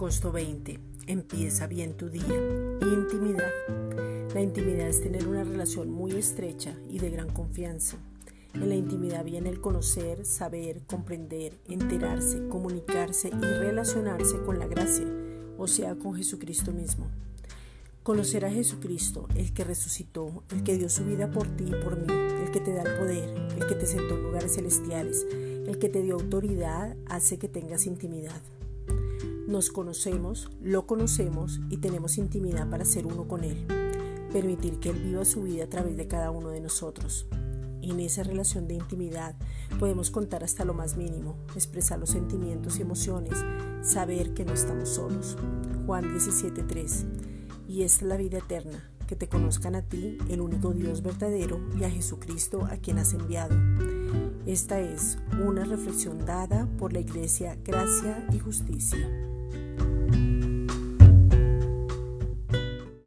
Agosto 20. Empieza bien tu día. Intimidad. La intimidad es tener una relación muy estrecha y de gran confianza. En la intimidad viene el conocer, saber, comprender, enterarse, comunicarse y relacionarse con la gracia, o sea, con Jesucristo mismo. Conocer a Jesucristo, el que resucitó, el que dio su vida por ti y por mí, el que te da el poder, el que te sentó en lugares celestiales, el que te dio autoridad, hace que tengas intimidad. Nos conocemos, lo conocemos y tenemos intimidad para ser uno con Él. Permitir que Él viva su vida a través de cada uno de nosotros. En esa relación de intimidad podemos contar hasta lo más mínimo, expresar los sentimientos y emociones, saber que no estamos solos. Juan 17:3. Y es la vida eterna, que te conozcan a ti, el único Dios verdadero, y a Jesucristo a quien has enviado. Esta es una reflexión dada por la Iglesia Gracia y Justicia.